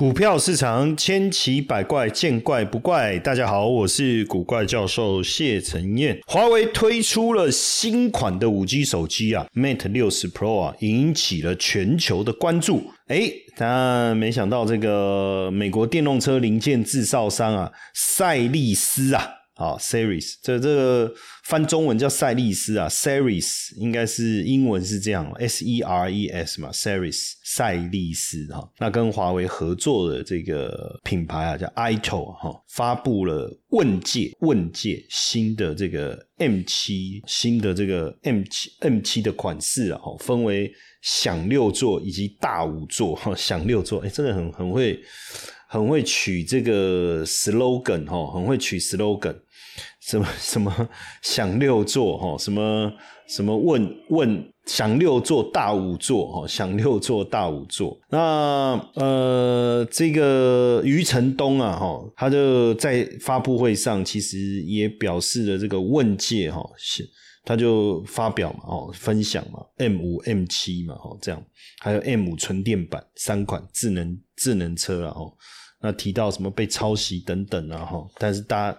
股票市场千奇百怪，见怪不怪。大家好，我是古怪教授谢承彦。华为推出了新款的五 G 手机啊，Mate 六十 Pro 啊，引起了全球的关注。哎，但没想到这个美国电动车零件制造商啊，赛力斯啊。好，series。这这个翻中文叫赛利斯啊，series 应该是英文是这样，s e r e s 嘛，series 赛利斯哈，那跟华为合作的这个品牌啊叫 ito 哈，发布了问界问界新的这个 M 七新的这个 M 七 M 七的款式啊，哈，分为享六座以及大五座哈，享六座，哎，真的很很会很会取这个 slogan 哈，很会取 slogan。什么 什么享六座哈，什么什么问问享六座大五座哈，享六座大五座。那呃，这个余承东啊哈，他就在发布会上其实也表示了这个问界哈，是他就发表嘛哦，分享嘛，M 五 M 七嘛哈，这样还有 M 五纯电版三款智能智能车啊哈，那提到什么被抄袭等等啊哈，但是大家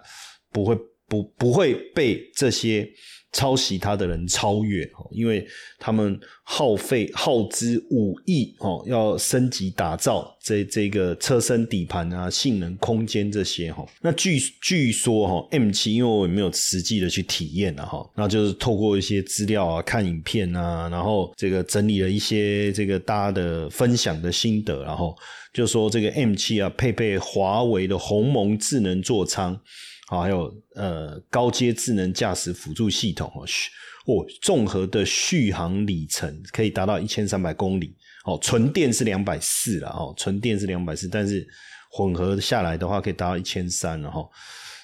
不会。不不会被这些抄袭他的人超越，因为他们耗费耗资五亿哦，要升级打造这这个车身底盘啊、性能、空间这些哈。那据据说哈，M 七因为我也没有实际的去体验啊哈，那就是透过一些资料啊、看影片啊，然后这个整理了一些这个大家的分享的心得，然后就说这个 M 七啊，配备华为的鸿蒙智能座舱。还有呃高阶智能驾驶辅助系统哦，哦，综合的续航里程可以达到一千三百公里。哦，纯电是两百四了哦，纯电是两百四，但是混合下来的话可以达到一千三了哈。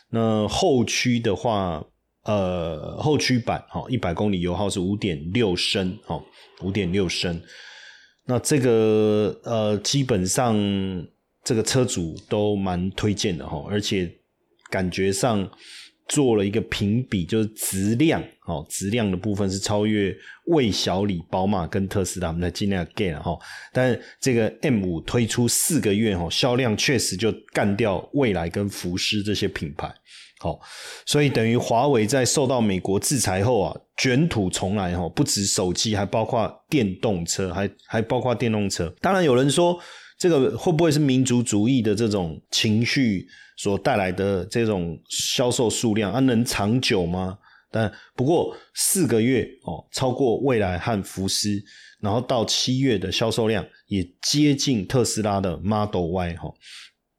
那后驱的话，呃，后驱版哈，一百公里油耗是五点六升，哦，五点六升。那这个呃，基本上这个车主都蛮推荐的哈，而且。感觉上做了一个评比，就是质量哦，质量的部分是超越魏小李、宝马跟特斯拉，我们在尽量 get 哈。但这个 M 五推出四个月哈，销量确实就干掉未来跟福斯这些品牌。好，所以等于华为在受到美国制裁后啊，卷土重来哈，不止手机，还包括电动车，还还包括电动车。当然有人说，这个会不会是民族主义的这种情绪？所带来的这种销售数量啊，能长久吗？但不过四个月哦，超过蔚来和福斯，然后到七月的销售量也接近特斯拉的 Model Y 哈。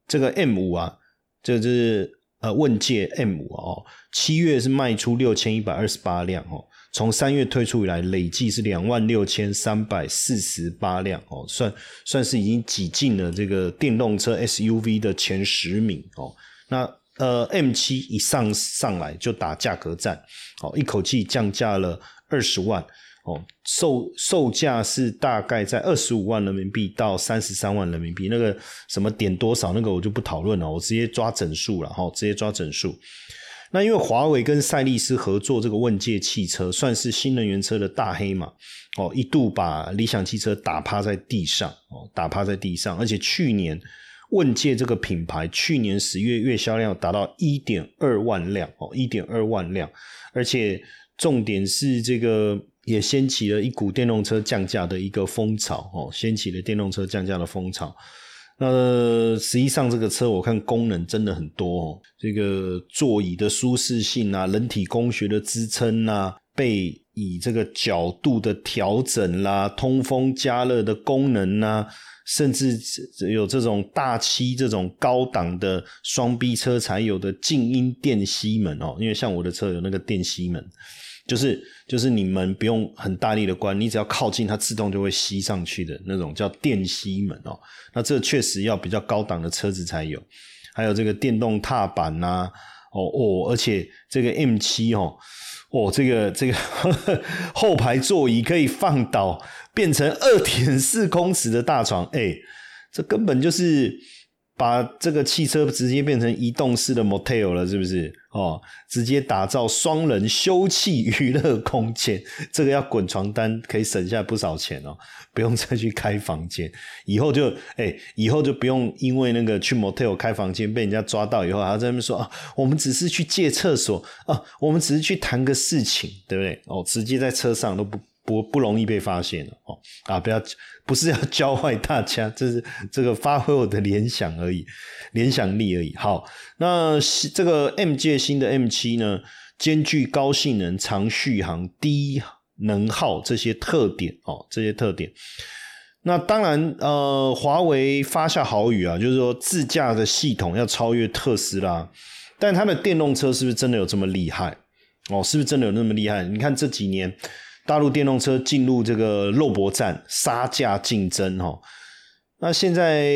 这个 M 五啊，这是呃问界 M 五哦，七月是卖出六千一百二十八辆哦。从三月推出以来，累计是两万六千三百四十八辆哦，算算是已经挤进了这个电动车 SUV 的前十名哦。那呃，M 七一上上来就打价格战，哦，一口气降价了二十万哦，售售价是大概在二十五万人民币到三十三万人民币。那个什么点多少那个我就不讨论了，我直接抓整数了哈，直接抓整数。那因为华为跟赛力斯合作这个问界汽车，算是新能源车的大黑马哦，一度把理想汽车打趴在地上哦，打趴在地上。而且去年问界这个品牌，去年十月月销量达到一点二万辆哦，一点二万辆。而且重点是这个也掀起了一股电动车降价的一个风潮哦，掀起了电动车降价的风潮。那实际上这个车我看功能真的很多哦，这个座椅的舒适性啊，人体工学的支撑啊，背椅这个角度的调整啦，通风加热的功能啊，甚至有这种大漆这种高档的双 B 车才有的静音电吸门哦，因为像我的车有那个电吸门。就是就是你们不用很大力的关，你只要靠近它，自动就会吸上去的那种叫电吸门哦。那这确实要比较高档的车子才有。还有这个电动踏板呐，哦哦，而且这个 M 七哦，哦这个这个后排座椅可以放倒，变成二点四公尺的大床，哎，这根本就是把这个汽车直接变成移动式的 motel 了，是不是？哦，直接打造双人休憩娱乐空间，这个要滚床单，可以省下不少钱哦，不用再去开房间。以后就，哎，以后就不用因为那个去 motel 开房间被人家抓到以后，还要在那边说啊，我们只是去借厕所啊，我们只是去谈个事情，对不对？哦，直接在车上都不。不不容易被发现了哦啊！不要不是要教坏大家，这是这个发挥我的联想而已，联想力而已。好，那这个 M 界新的 M 七呢，兼具高性能、长续航、低能耗这些特点哦，这些特点。那当然，呃，华为发下豪语啊，就是说自驾的系统要超越特斯拉，但它的电动车是不是真的有这么厉害？哦，是不是真的有那么厉害？你看这几年。大陆电动车进入这个肉搏战、杀价竞争，哈，那现在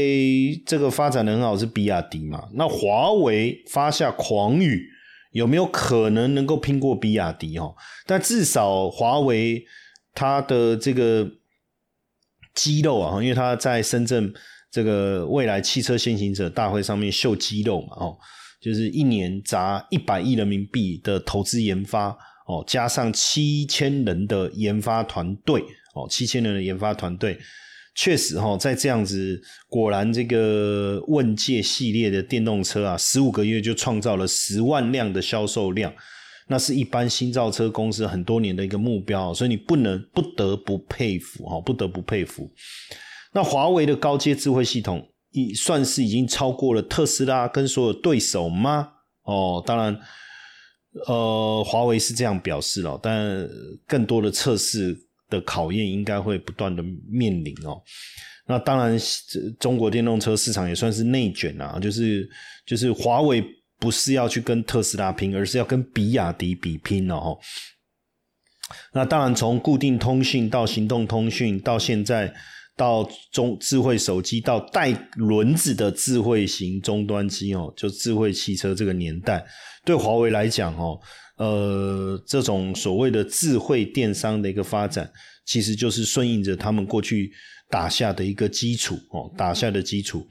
这个发展的很好是比亚迪嘛？那华为发下狂语，有没有可能能够拼过比亚迪？哈，但至少华为它的这个肌肉啊，因为它在深圳这个未来汽车先行者大会上面秀肌肉嘛，哦，就是一年砸一百亿人民币的投资研发。哦，加上七千人的研发团队，哦，七千人的研发团队，确实哈，在这样子，果然这个问界系列的电动车啊，十五个月就创造了十万辆的销售量，那是一般新造车公司很多年的一个目标，所以你不能不得不佩服哈，不得不佩服。那华为的高阶智慧系统，已算是已经超过了特斯拉跟所有对手吗？哦，当然。呃，华为是这样表示了，但更多的测试的考验应该会不断的面临哦。那当然，中国电动车市场也算是内卷啊，就是就是华为不是要去跟特斯拉拼，而是要跟比亚迪比拼了哈。那当然，从固定通讯到行动通讯，到现在到中智慧手机，到带轮子的智慧型终端机哦，就智慧汽车这个年代。对华为来讲，哦，呃，这种所谓的智慧电商的一个发展，其实就是顺应着他们过去打下的一个基础，哦，打下的基础。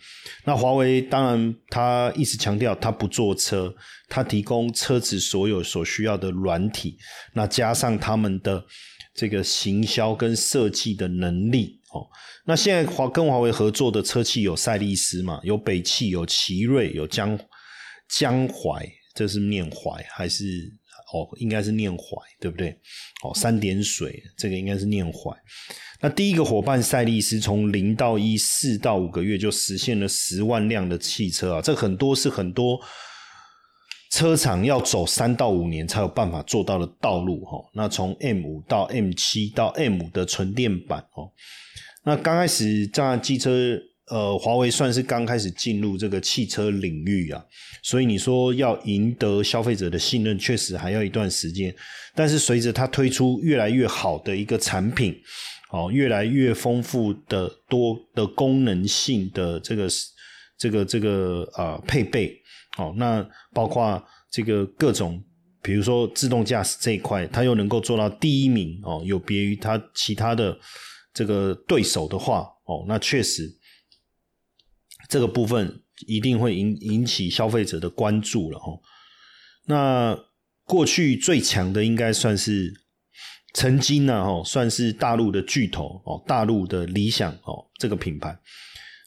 那华为当然，他一直强调他不做车，他提供车子所有所需要的软体，那加上他们的这个行销跟设计的能力，哦，那现在华跟华为合作的车企有赛力斯嘛，有北汽，有奇瑞，有江江淮。这是念怀还是哦？应该是念怀，对不对？哦，三点水，这个应该是念怀。那第一个伙伴赛力斯从零到一四到五个月就实现了十万辆的汽车啊！这很多是很多车厂要走三到五年才有办法做到的道路哈。那从 M 五到 M 七到 M 的纯电版哦，那刚开始这样机车。呃，华为算是刚开始进入这个汽车领域啊，所以你说要赢得消费者的信任，确实还要一段时间。但是随着它推出越来越好的一个产品，哦，越来越丰富的多的功能性的这个这个这个啊配备，哦，那包括这个各种，比如说自动驾驶这一块，它又能够做到第一名哦，有别于它其他的这个对手的话，哦，那确实。这个部分一定会引引起消费者的关注了哦。那过去最强的应该算是曾经呢哦，算是大陆的巨头哦，大陆的理想哦这个品牌。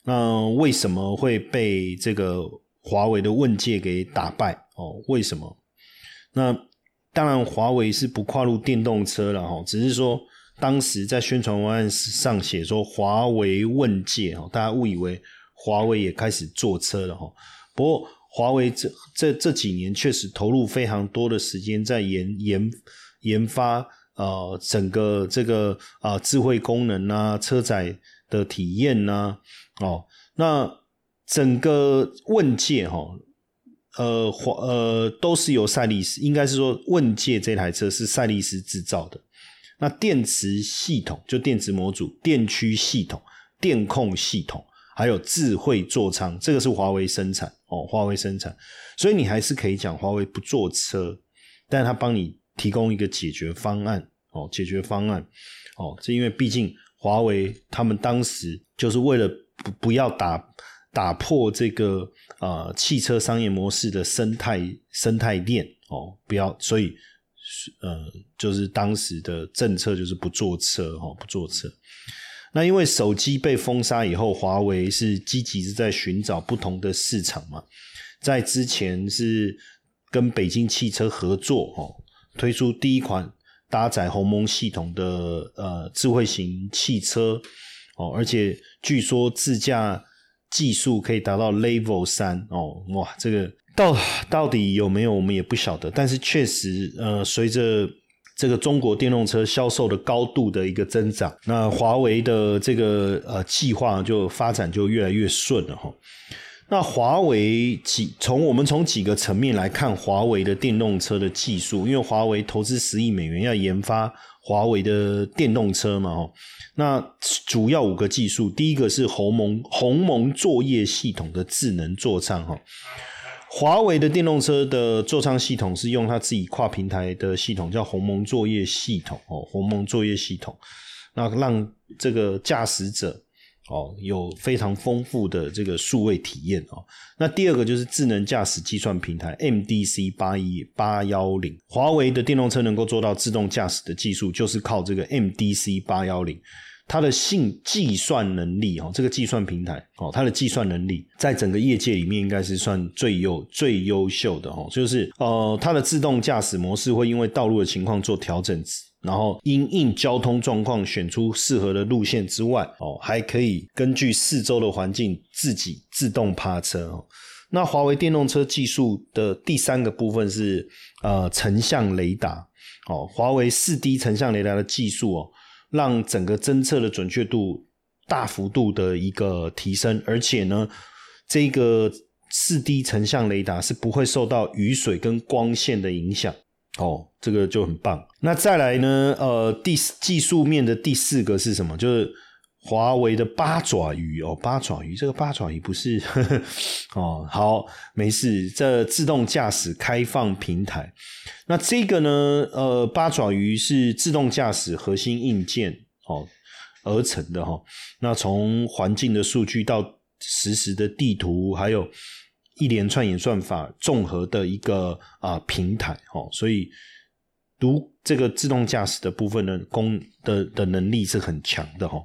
那为什么会被这个华为的问界给打败哦？为什么？那当然华为是不跨入电动车了哈，只是说当时在宣传文案上写说华为问界哦，大家误以为。华为也开始做车了哈，不过华为这这这几年确实投入非常多的时间在研研研发呃整个这个啊智慧功能啊车载的体验呐哦，那整个问界哈呃华呃都是由赛力斯，应该是说问界这台车是赛力斯制造的，那电池系统就电池模组、电驱系统、电控系统。还有智慧座舱，这个是华为生产哦，华为生产，所以你还是可以讲华为不做车，但是他帮你提供一个解决方案哦，解决方案哦，这因为毕竟华为他们当时就是为了不不要打打破这个呃汽车商业模式的生态生态链哦，不要，所以呃，就是当时的政策就是不坐车哈，不坐车。那因为手机被封杀以后，华为是积极是在寻找不同的市场嘛，在之前是跟北京汽车合作哦，推出第一款搭载鸿蒙系统的呃智慧型汽车哦，而且据说自驾。技术可以达到 Level 三哦，哇，这个到到底有没有我们也不晓得，但是确实，呃，随着这个中国电动车销售的高度的一个增长，那华为的这个呃计划就发展就越来越顺了哈。那华为几从我们从几个层面来看华为的电动车的技术，因为华为投资十亿美元要研发华为的电动车嘛，哦。那主要五个技术，第一个是鸿蒙鸿蒙作业系统的智能座舱哈，华为的电动车的座舱系统是用它自己跨平台的系统，叫鸿蒙作业系统哦，鸿蒙作业系统，那让这个驾驶者哦有非常丰富的这个数位体验哦。那第二个就是智能驾驶计算平台 MDC 八一八幺零，华为的电动车能够做到自动驾驶的技术，就是靠这个 MDC 八幺零。它的性计算能力哦，这个计算平台哦，它的计算能力在整个业界里面应该是算最优最优秀的哦。就是呃，它的自动驾驶模式会因为道路的情况做调整，然后因应交通状况选出适合的路线之外哦，还可以根据四周的环境自己自动趴车哦。那华为电动车技术的第三个部分是呃成像雷达哦，华为四 D 成像雷达的技术哦。让整个侦测的准确度大幅度的一个提升，而且呢，这个四 D 成像雷达是不会受到雨水跟光线的影响哦，这个就很棒。那再来呢，呃，第技术面的第四个是什么？就是华为的八爪鱼哦，八爪鱼这个八爪鱼不是 哦，好，没事，这自动驾驶开放平台。那这个呢？呃，八爪鱼是自动驾驶核心硬件哦而成的哈。那从环境的数据到实时的地图，还有一连串演算法综合的一个啊平台哦，所以读这个自动驾驶的部分的功的的能力是很强的哈。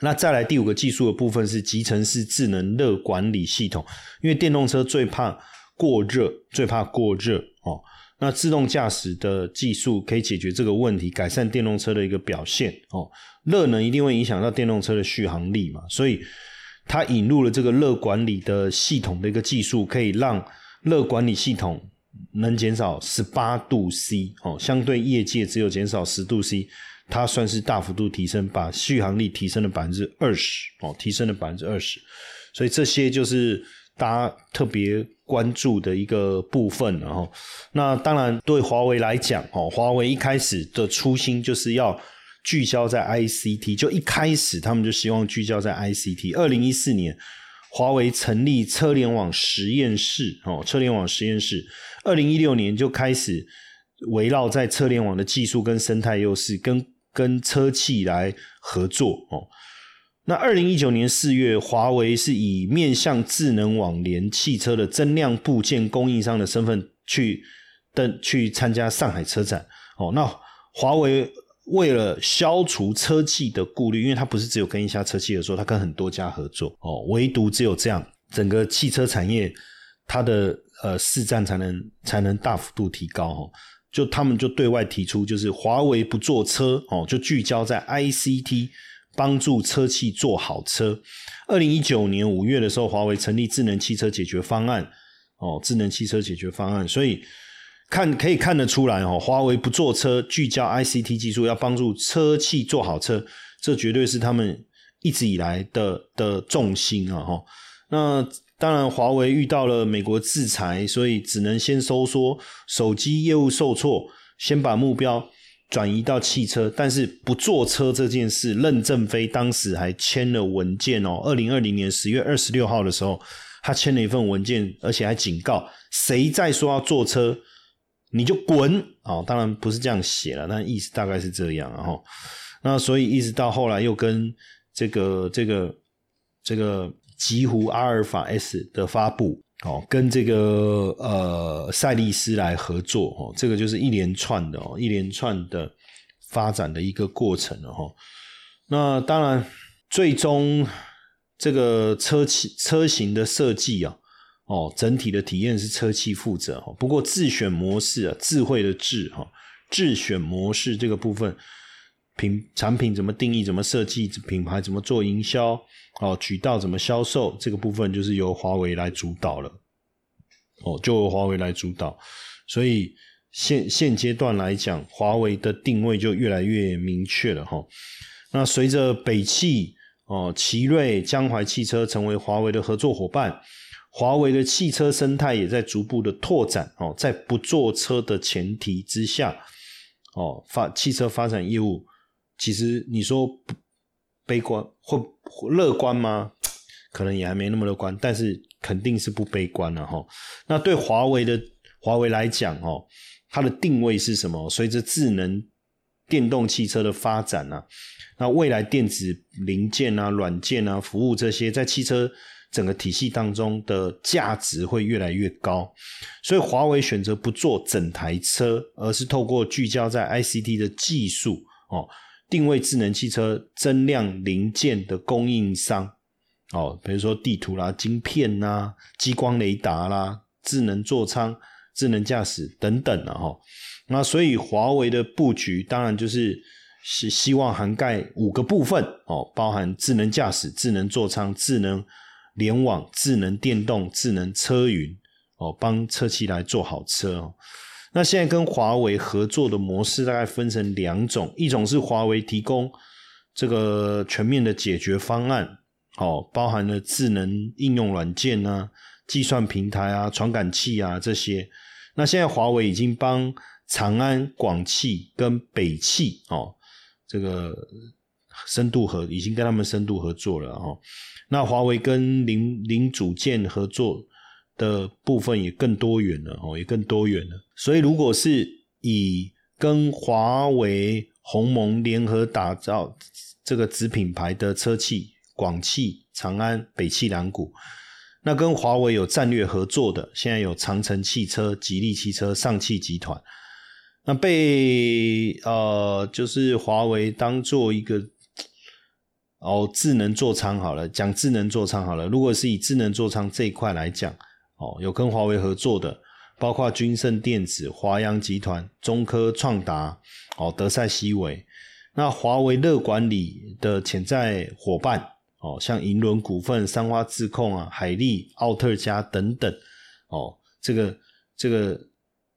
那再来第五个技术的部分是集成式智能热管理系统，因为电动车最怕。过热最怕过热哦，那自动驾驶的技术可以解决这个问题，改善电动车的一个表现哦。热能一定会影响到电动车的续航力嘛，所以它引入了这个热管理的系统的一个技术，可以让热管理系统能减少十八度 C 哦，相对业界只有减少十度 C，它算是大幅度提升，把续航力提升了百分之二十哦，提升了百分之二十，所以这些就是大家特别。关注的一个部分，然后那当然对华为来讲，哦，华为一开始的初心就是要聚焦在 ICT，就一开始他们就希望聚焦在 ICT。二零一四年，华为成立车联网实验室，哦，车联网实验室。二零一六年就开始围绕在车联网的技术跟生态优势，跟跟车企来合作，哦。那二零一九年四月，华为是以面向智能网联汽车的增量部件供应商的身份去登去参加上海车展。哦，那华为为了消除车企的顾虑，因为它不是只有跟一家车企合作，它跟很多家合作。哦，唯独只有这样，整个汽车产业它的呃市占才能才能大幅度提高。哦，就他们就对外提出，就是华为不做车，哦，就聚焦在 ICT。帮助车企做好车。二零一九年五月的时候，华为成立智能汽车解决方案，哦，智能汽车解决方案。所以看可以看得出来，哦，华为不做车，聚焦 ICT 技术，要帮助车企做好车，这绝对是他们一直以来的的重心啊！哈，那当然，华为遇到了美国制裁，所以只能先收缩手机业务受挫，先把目标。转移到汽车，但是不坐车这件事，任正非当时还签了文件哦。二零二零年十月二十六号的时候，他签了一份文件，而且还警告谁再说要坐车，你就滚哦。当然不是这样写了，但意思大概是这样。然后，那所以一直到后来又跟这个这个这个极狐阿尔法 S 的发布，哦，跟这个呃赛利斯来合作，哦，这个就是一连串的哦，一连串的发展的一个过程了哈。那当然，最终这个车企车型的设计啊，哦，整体的体验是车企负责哈。不过自选模式啊，智慧的智哈，自选模式这个部分。品产品怎么定义，怎么设计，品牌怎么做营销，哦，渠道怎么销售，这个部分就是由华为来主导了，哦，就由华为来主导，所以现现阶段来讲，华为的定位就越来越明确了哈。那随着北汽、哦，奇瑞、江淮汽车成为华为的合作伙伴，华为的汽车生态也在逐步的拓展哦，在不坐车的前提之下，哦，发汽车发展业务。其实你说不悲观或乐观吗？可能也还没那么乐观，但是肯定是不悲观了哈。那对华为的华为来讲哦，它的定位是什么？随着智能电动汽车的发展啊，那未来电子零件啊、软件啊、服务这些，在汽车整个体系当中的价值会越来越高。所以华为选择不做整台车，而是透过聚焦在 ICT 的技术哦。定位智能汽车增量零件的供应商，哦，比如说地图啦、晶片呐、激光雷达啦、智能座舱、智能驾驶等等的哈。那所以华为的布局当然就是是希望涵盖五个部分哦，包含智能驾驶、智能座舱、智能联网、智能电动、智能车云哦，帮车企来做好车哦。那现在跟华为合作的模式大概分成两种，一种是华为提供这个全面的解决方案，哦，包含了智能应用软件啊、计算平台啊、传感器啊这些。那现在华为已经帮长安、广汽跟北汽哦，这个深度合已经跟他们深度合作了哦。那华为跟零零组件合作。的部分也更多元了哦，也更多元了。所以，如果是以跟华为、鸿蒙联合打造这个子品牌的车企，广汽、长安、北汽两股，那跟华为有战略合作的，现在有长城汽车、吉利汽车、上汽集团。那被呃，就是华为当做一个哦，智能座舱好了，讲智能座舱好了。如果是以智能座舱这一块来讲。哦，有跟华为合作的，包括君盛电子、华阳集团、中科创达、哦德赛西韦。那华为乐管理的潜在伙伴，哦像银轮股份、三花智控啊、海力、奥特加等等，哦这个这个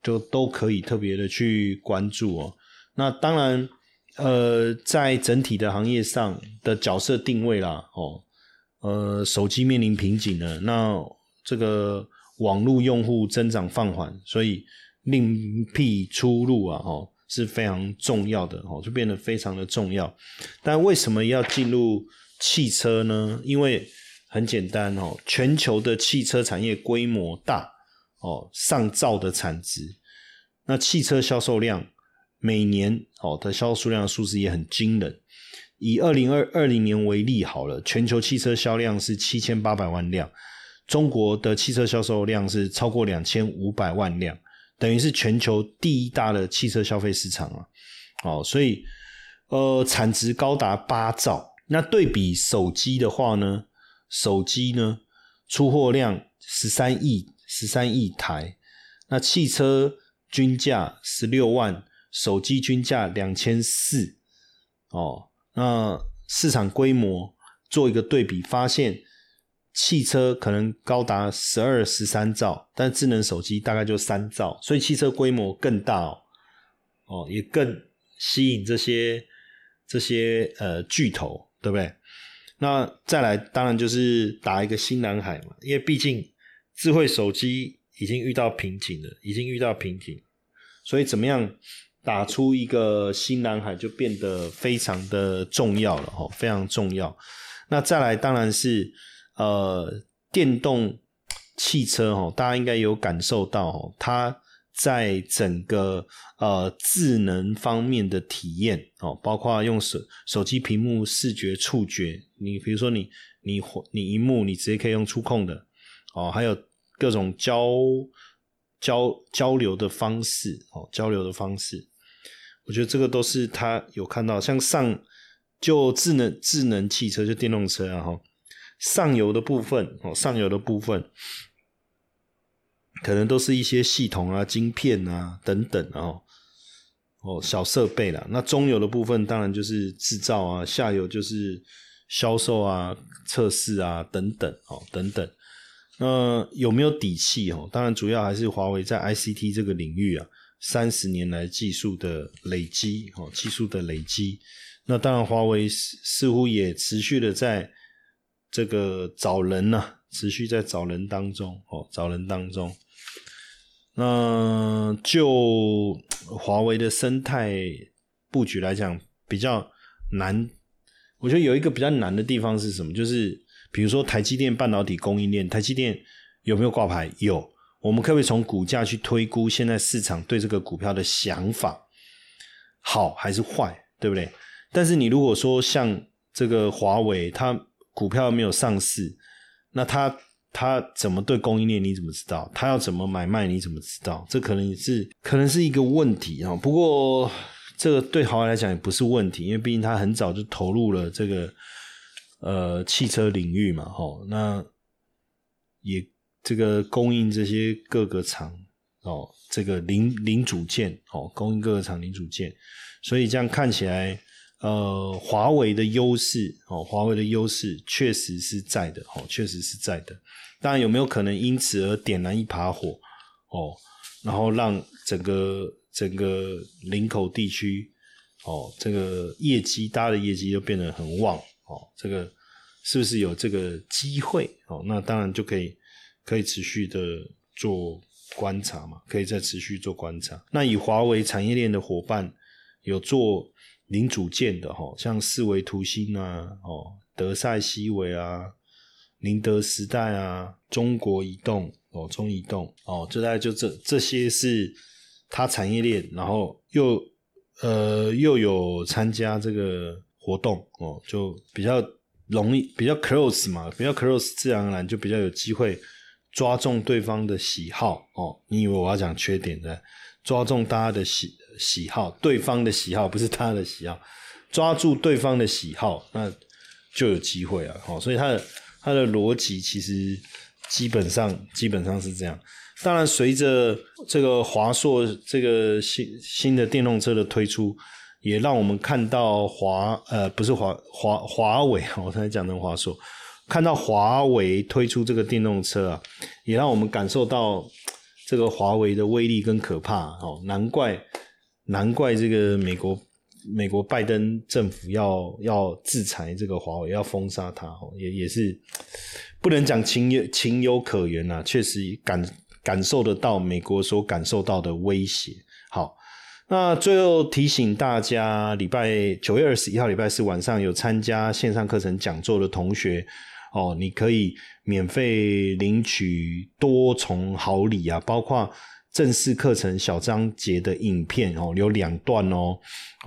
就都可以特别的去关注哦。那当然，呃，在整体的行业上的角色定位啦，哦，呃，手机面临瓶颈了，那。这个网络用户增长放缓，所以另辟出路啊，哦是非常重要的哦，就变得非常的重要。但为什么要进入汽车呢？因为很简单哦，全球的汽车产业规模大哦，上兆的产值，那汽车销售量每年哦的销售数量数字也很惊人。以二零二二零年为例好了，全球汽车销量是七千八百万辆。中国的汽车销售量是超过两千五百万辆，等于是全球第一大的汽车消费市场啊！哦，所以呃，产值高达八兆。那对比手机的话呢，手机呢出货量十三亿，十三亿台。那汽车均价十六万，手机均价两千四。哦，那市场规模做一个对比，发现。汽车可能高达十二、十三兆，但智能手机大概就三兆，所以汽车规模更大哦，哦，也更吸引这些这些呃巨头，对不对？那再来，当然就是打一个新蓝海嘛，因为毕竟智慧手机已经遇到瓶颈了，已经遇到瓶颈，所以怎么样打出一个新蓝海就变得非常的重要了，哦，非常重要。那再来，当然是。呃，电动汽车哦，大家应该有感受到哦，它在整个呃智能方面的体验哦，包括用手手机屏幕视觉触觉，你比如说你你你荧幕你直接可以用触控的哦，还有各种交交交流的方式哦，交流的方式，我觉得这个都是他有看到，像上就智能智能汽车就电动车啊哈，上游的部分哦，上游的部分。可能都是一些系统啊、晶片啊等等啊，哦小设备啦。那中游的部分当然就是制造啊，下游就是销售啊、测试啊等等哦等等。那有没有底气哦？当然主要还是华为在 ICT 这个领域啊，三十年来技术的累积哦，技术的累积。那当然华为似乎也持续的在这个找人呢，持续在找人当中哦，找人当中。那就华为的生态布局来讲，比较难。我觉得有一个比较难的地方是什么？就是比如说台积电半导体供应链，台积电有没有挂牌？有。我们可不可以从股价去推估现在市场对这个股票的想法好还是坏，对不对？但是你如果说像这个华为，它股票没有上市，那它。它怎么对供应链？你怎么知道？它要怎么买卖？你怎么知道？这可能是可能是一个问题啊。不过这个对华为来讲也不是问题，因为毕竟它很早就投入了这个呃汽车领域嘛，吼，那也这个供应这些各个厂哦，这个零零组件哦，供应各个厂零组件，所以这样看起来。呃，华为的优势哦，华为的优势确实是在的哦，确实是在的。当然，有没有可能因此而点燃一把火哦，然后让整个整个林口地区哦，这个业绩大家的业绩又变得很旺哦，这个是不是有这个机会哦？那当然就可以可以持续的做观察嘛，可以再持续做观察。那以华为产业链的伙伴有做。零组件的哈，像四维图新啊，哦，德赛西维啊，宁德时代啊，中国移动哦，中移动哦，这大概就这这些是它产业链，然后又呃又有参加这个活动哦，就比较容易比较 close 嘛，比较 close，自然而然就比较有机会抓中对方的喜好哦。你以为我要讲缺点的？抓中大家的喜喜好，对方的喜好不是他的喜好，抓住对方的喜好，那就有机会啊！好，所以他的他的逻辑其实基本上基本上是这样。当然，随着这个华硕这个新新的电动车的推出，也让我们看到华呃不是华华华为，我刚才讲成华硕，看到华为推出这个电动车啊，也让我们感受到。这个华为的威力跟可怕哦，难怪难怪这个美国美国拜登政府要要制裁这个华为，要封杀它哦，也也是不能讲情有情有可原呐，确实感感受得到美国所感受到的威胁。好，那最后提醒大家，礼拜九月二十一号礼拜四晚上有参加线上课程讲座的同学。哦，你可以免费领取多重好礼啊，包括正式课程小章节的影片哦，有两段哦，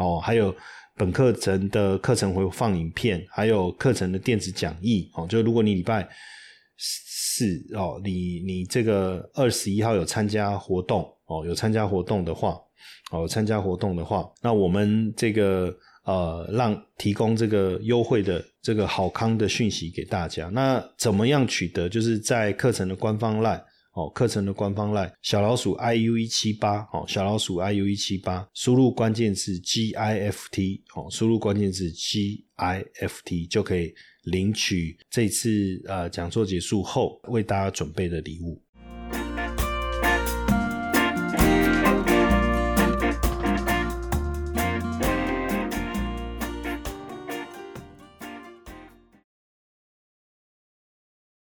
哦，还有本课程的课程会放影片，还有课程的电子讲义哦。就如果你礼拜四哦，你你这个二十一号有参加活动哦，有参加活动的话，哦，参加活动的话，那我们这个。呃，让提供这个优惠的这个好康的讯息给大家。那怎么样取得？就是在课程的官方 line 哦，课程的官方 line 小老鼠 iu 一七八哦，小老鼠 iu 一七八，输入关键字 gift 哦，输入关键字 gift 就可以领取这次呃讲座结束后为大家准备的礼物。